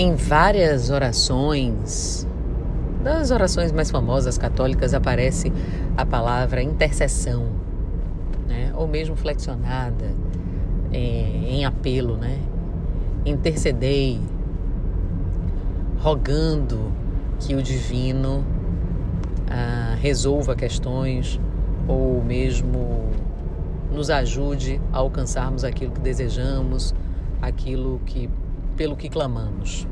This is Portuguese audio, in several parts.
Em várias orações, das orações mais famosas católicas, aparece a palavra intercessão, né? ou mesmo flexionada é, em apelo, né? Intercedei, rogando que o divino ah, resolva questões ou mesmo nos ajude a alcançarmos aquilo que desejamos, aquilo que pelo que clamamos.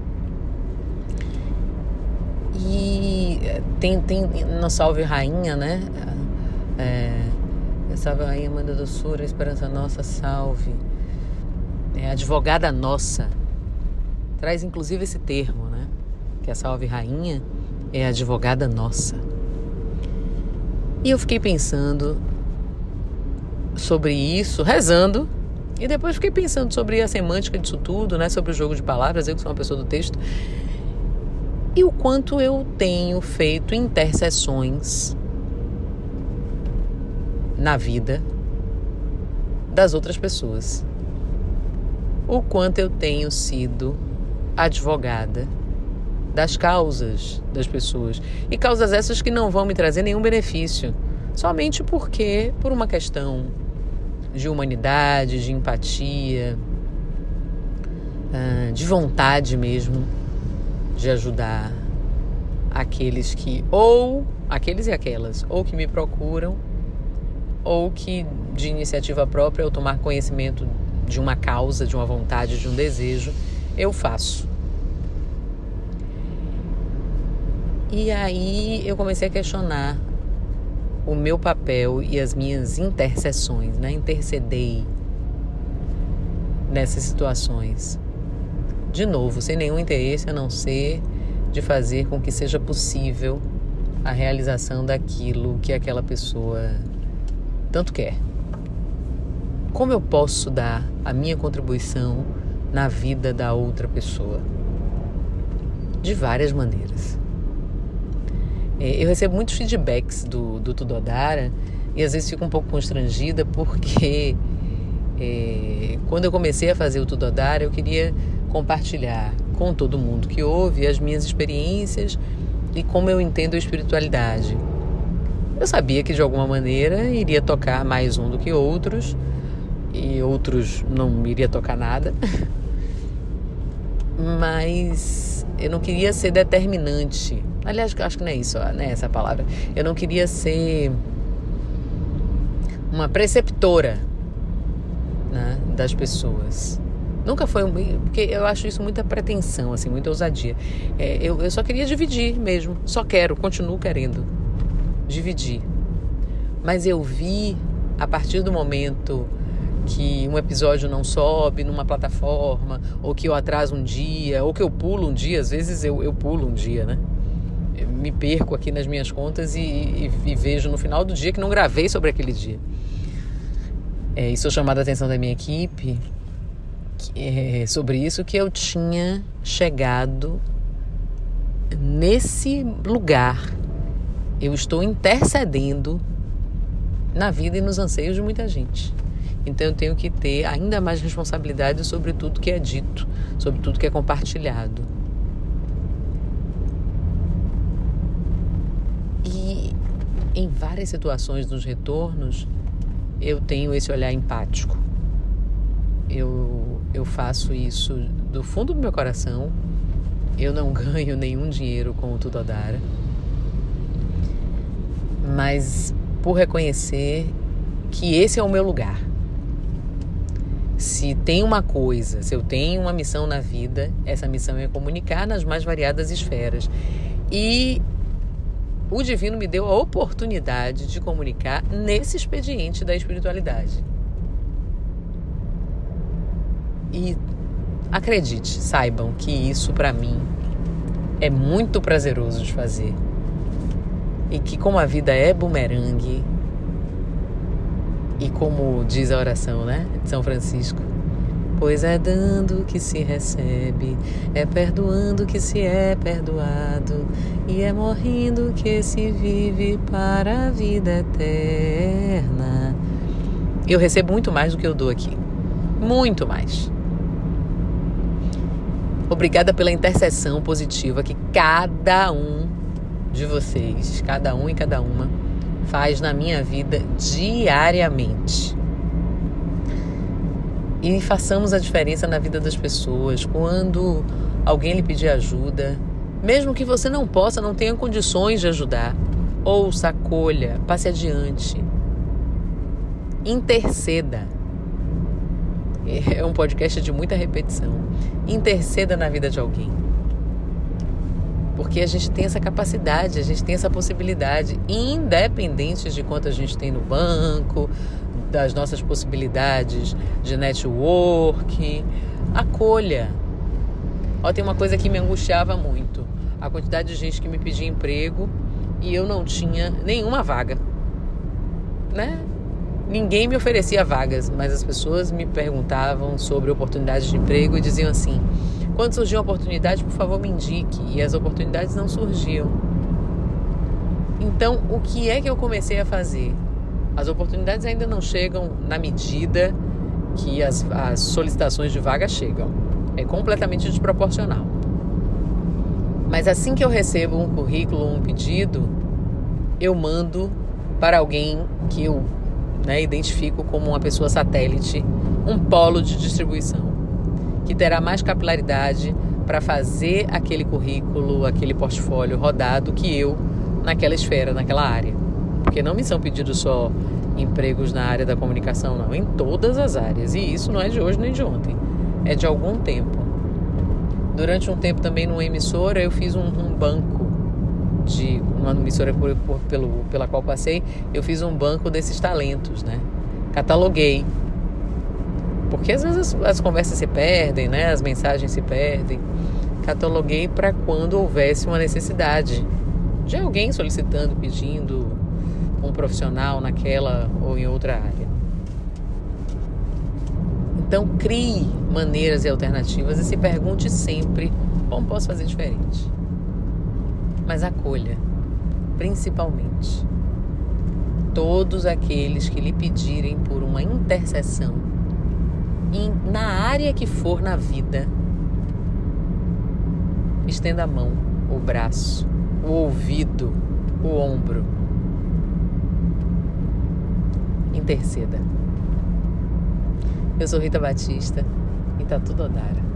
E eh, tem, tem na Salve Rainha, né? É, salve Rainha, Mãe da Doçura, Esperança Nossa, salve. É, advogada Nossa. Traz inclusive esse termo, né? Que a Salve Rainha é advogada nossa. E eu fiquei pensando sobre isso, rezando, e depois fiquei pensando sobre a semântica disso tudo, né? Sobre o jogo de palavras, eu que sou uma pessoa do texto. E o quanto eu tenho feito intercessões na vida das outras pessoas. O quanto eu tenho sido advogada das causas das pessoas. E causas essas que não vão me trazer nenhum benefício, somente porque, por uma questão de humanidade, de empatia, ah, de vontade mesmo de ajudar aqueles que, ou aqueles e aquelas, ou que me procuram, ou que de iniciativa própria, ao tomar conhecimento de uma causa, de uma vontade, de um desejo, eu faço. E aí eu comecei a questionar o meu papel e as minhas intercessões, né? Intercedei nessas situações. De novo, sem nenhum interesse a não ser de fazer com que seja possível a realização daquilo que aquela pessoa tanto quer. Como eu posso dar a minha contribuição na vida da outra pessoa? De várias maneiras. É, eu recebo muitos feedbacks do, do Tudodara e às vezes fico um pouco constrangida porque é, quando eu comecei a fazer o Tudodara eu queria compartilhar com todo mundo que ouve as minhas experiências e como eu entendo a espiritualidade. Eu sabia que de alguma maneira iria tocar mais um do que outros e outros não iria tocar nada. Mas eu não queria ser determinante Aliás, acho que não é isso, não é essa palavra. Eu não queria ser uma preceptora né, das pessoas. Nunca foi um. Porque eu acho isso muita pretensão, assim, muita ousadia. É, eu, eu só queria dividir mesmo. Só quero, continuo querendo dividir. Mas eu vi, a partir do momento que um episódio não sobe numa plataforma, ou que eu atraso um dia, ou que eu pulo um dia, às vezes eu, eu pulo um dia, né? Me perco aqui nas minhas contas e, e, e, vejo no final do dia que não gravei sobre aquele dia. É, e sou chamada a atenção da minha equipe que, é, sobre isso que eu tinha chegado nesse lugar. Eu estou intercedendo na vida e nos anseios de muita gente. Então eu tenho que ter ainda mais responsabilidade sobre tudo que é dito, sobre tudo que é compartilhado. Em várias situações nos retornos, eu tenho esse olhar empático. Eu, eu faço isso do fundo do meu coração. Eu não ganho nenhum dinheiro com o Tudodara. Mas por reconhecer que esse é o meu lugar. Se tem uma coisa, se eu tenho uma missão na vida, essa missão é comunicar nas mais variadas esferas. E o divino me deu a oportunidade de comunicar nesse expediente da espiritualidade. E acredite, saibam que isso para mim é muito prazeroso de fazer. E que como a vida é bumerangue, e como diz a oração, né, de São Francisco, Pois é dando que se recebe, é perdoando que se é perdoado, e é morrendo que se vive para a vida eterna. Eu recebo muito mais do que eu dou aqui. Muito mais. Obrigada pela intercessão positiva que cada um de vocês, cada um e cada uma, faz na minha vida diariamente. E façamos a diferença na vida das pessoas. Quando alguém lhe pedir ajuda, mesmo que você não possa, não tenha condições de ajudar, ouça, acolha, passe adiante. Interceda. É um podcast de muita repetição. Interceda na vida de alguém. Porque a gente tem essa capacidade, a gente tem essa possibilidade, independente de quanto a gente tem no banco, das nossas possibilidades de network. Acolha. Ó, tem uma coisa que me angustiava muito: a quantidade de gente que me pedia emprego e eu não tinha nenhuma vaga. Né? Ninguém me oferecia vagas, mas as pessoas me perguntavam sobre oportunidades de emprego e diziam assim: quando surgir uma oportunidade, por favor, me indique. E as oportunidades não surgiam. Então, o que é que eu comecei a fazer? As oportunidades ainda não chegam na medida que as, as solicitações de vaga chegam. É completamente desproporcional. Mas assim que eu recebo um currículo, um pedido, eu mando para alguém que eu né, identifico como uma pessoa satélite, um polo de distribuição, que terá mais capilaridade para fazer aquele currículo, aquele portfólio rodado que eu naquela esfera, naquela área. Porque não me são pedidos só empregos na área da comunicação, não, em todas as áreas. E isso não é de hoje nem de ontem, é de algum tempo. Durante um tempo também numa emissora eu fiz um, um banco de uma emissora por, por, pelo, pela qual passei, eu fiz um banco desses talentos, né? Cataloguei. Porque às vezes as, as conversas se perdem, né? As mensagens se perdem. Cataloguei para quando houvesse uma necessidade de alguém solicitando, pedindo um profissional naquela ou em outra área. Então crie maneiras e alternativas e se pergunte sempre como posso fazer diferente. Mas acolha, principalmente, todos aqueles que lhe pedirem por uma intercessão em, na área que for na vida. Estenda a mão, o braço, o ouvido, o ombro. Interceda. Eu sou Rita Batista e tá tudo Odara.